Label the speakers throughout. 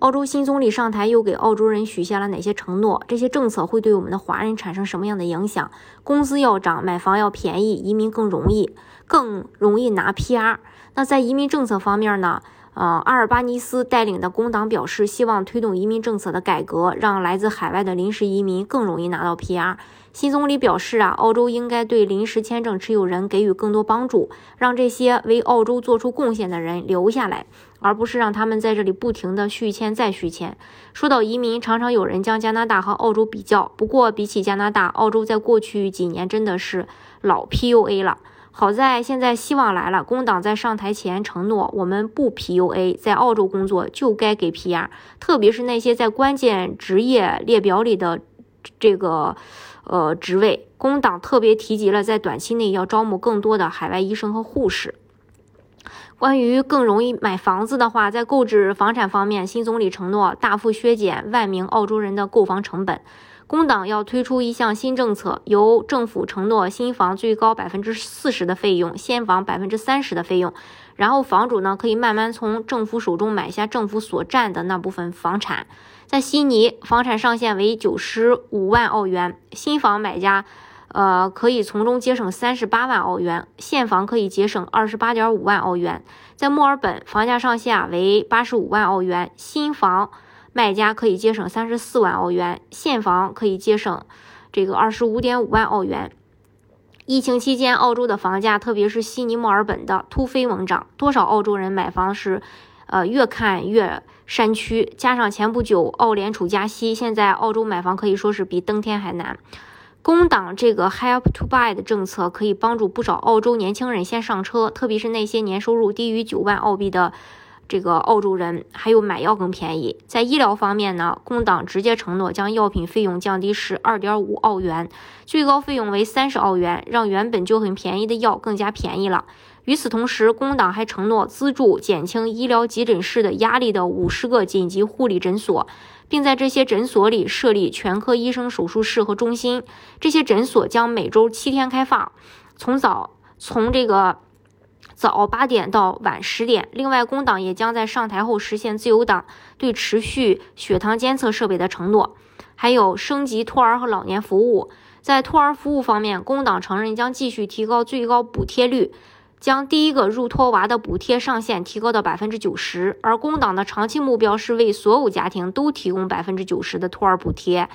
Speaker 1: 澳洲新总理上台，又给澳洲人许下了哪些承诺？这些政策会对我们的华人产生什么样的影响？工资要涨，买房要便宜，移民更容易，更容易拿 PR。那在移民政策方面呢？呃，阿尔巴尼斯带领的工党表示，希望推动移民政策的改革，让来自海外的临时移民更容易拿到 PR。新总理表示啊，澳洲应该对临时签证持有人给予更多帮助，让这些为澳洲做出贡献的人留下来，而不是让他们在这里不停的续签再续签。说到移民，常常有人将加拿大和澳洲比较，不过比起加拿大，澳洲在过去几年真的是老 PUA 了。好在现在希望来了，工党在上台前承诺，我们不 PUA，在澳洲工作就该给 PR，特别是那些在关键职业列表里的这个呃职位，工党特别提及了在短期内要招募更多的海外医生和护士。关于更容易买房子的话，在购置房产方面，新总理承诺大幅削减万名澳洲人的购房成本。工党要推出一项新政策，由政府承诺新房最高百分之四十的费用，现房百分之三十的费用，然后房主呢可以慢慢从政府手中买下政府所占的那部分房产。在悉尼，房产上限为九十五万澳元，新房买家呃可以从中节省三十八万澳元，现房可以节省二十八点五万澳元。在墨尔本，房价上限为八十五万澳元，新房。卖家可以节省三十四万澳元，现房可以节省这个二十五点五万澳元。疫情期间，澳洲的房价，特别是悉尼、墨尔本的突飞猛涨，多少澳洲人买房是，呃，越看越山区。加上前不久澳联储加息，现在澳洲买房可以说是比登天还难。工党这个 Help to Buy 的政策可以帮助不少澳洲年轻人先上车，特别是那些年收入低于九万澳币的。这个澳洲人还有买药更便宜。在医疗方面呢，工党直接承诺将药品费用降低十二点五澳元，最高费用为三十澳元，让原本就很便宜的药更加便宜了。与此同时，工党还承诺资助减轻医疗急诊室的压力的五十个紧急护理诊所，并在这些诊所里设立全科医生手术室和中心。这些诊所将每周七天开放，从早从这个。早八点到晚十点。另外，工党也将在上台后实现自由党对持续血糖监测设备的承诺，还有升级托儿和老年服务。在托儿服务方面，工党承认将继续提高最高补贴率，将第一个入托娃的补贴上限提高到百分之九十。而工党的长期目标是为所有家庭都提供百分之九十的托儿补贴。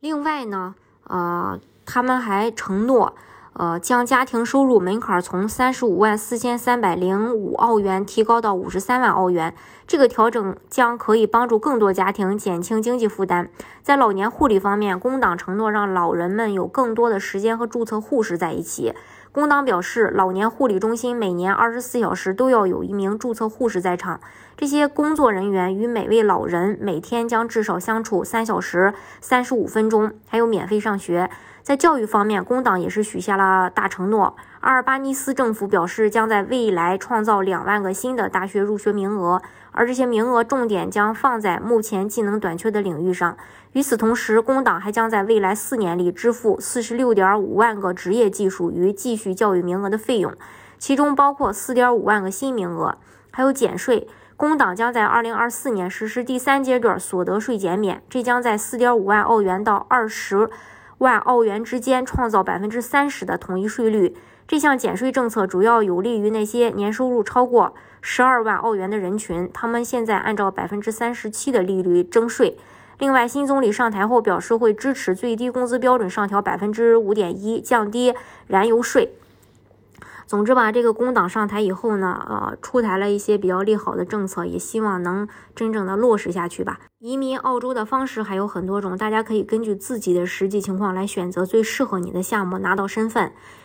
Speaker 1: 另外呢，呃，他们还承诺。呃，将家庭收入门槛从三十五万四千三百零五澳元提高到五十三万澳元。这个调整将可以帮助更多家庭减轻经济负担。在老年护理方面，工党承诺让老人们有更多的时间和注册护士在一起。工党表示，老年护理中心每年二十四小时都要有一名注册护士在场。这些工作人员与每位老人每天将至少相处三小时三十五分钟，还有免费上学。在教育方面，工党也是许下了大承诺。阿尔巴尼斯政府表示，将在未来创造两万个新的大学入学名额，而这些名额重点将放在目前技能短缺的领域上。与此同时，工党还将在未来四年里支付四十六点五万个职业技术与继续教育名额的费用，其中包括四点五万个新名额，还有减税。工党将在二零二四年实施第三阶段所得税减免，这将在四点五万澳元到二十。万澳元之间创造百分之三十的统一税率。这项减税政策主要有利于那些年收入超过十二万澳元的人群，他们现在按照百分之三十七的利率征税。另外，新总理上台后表示会支持最低工资标准上调百分之五点一，降低燃油税。总之吧，这个工党上台以后呢，呃，出台了一些比较利好的政策，也希望能真正的落实下去吧。移民澳洲的方式还有很多种，大家可以根据自己的实际情况来选择最适合你的项目，拿到身份。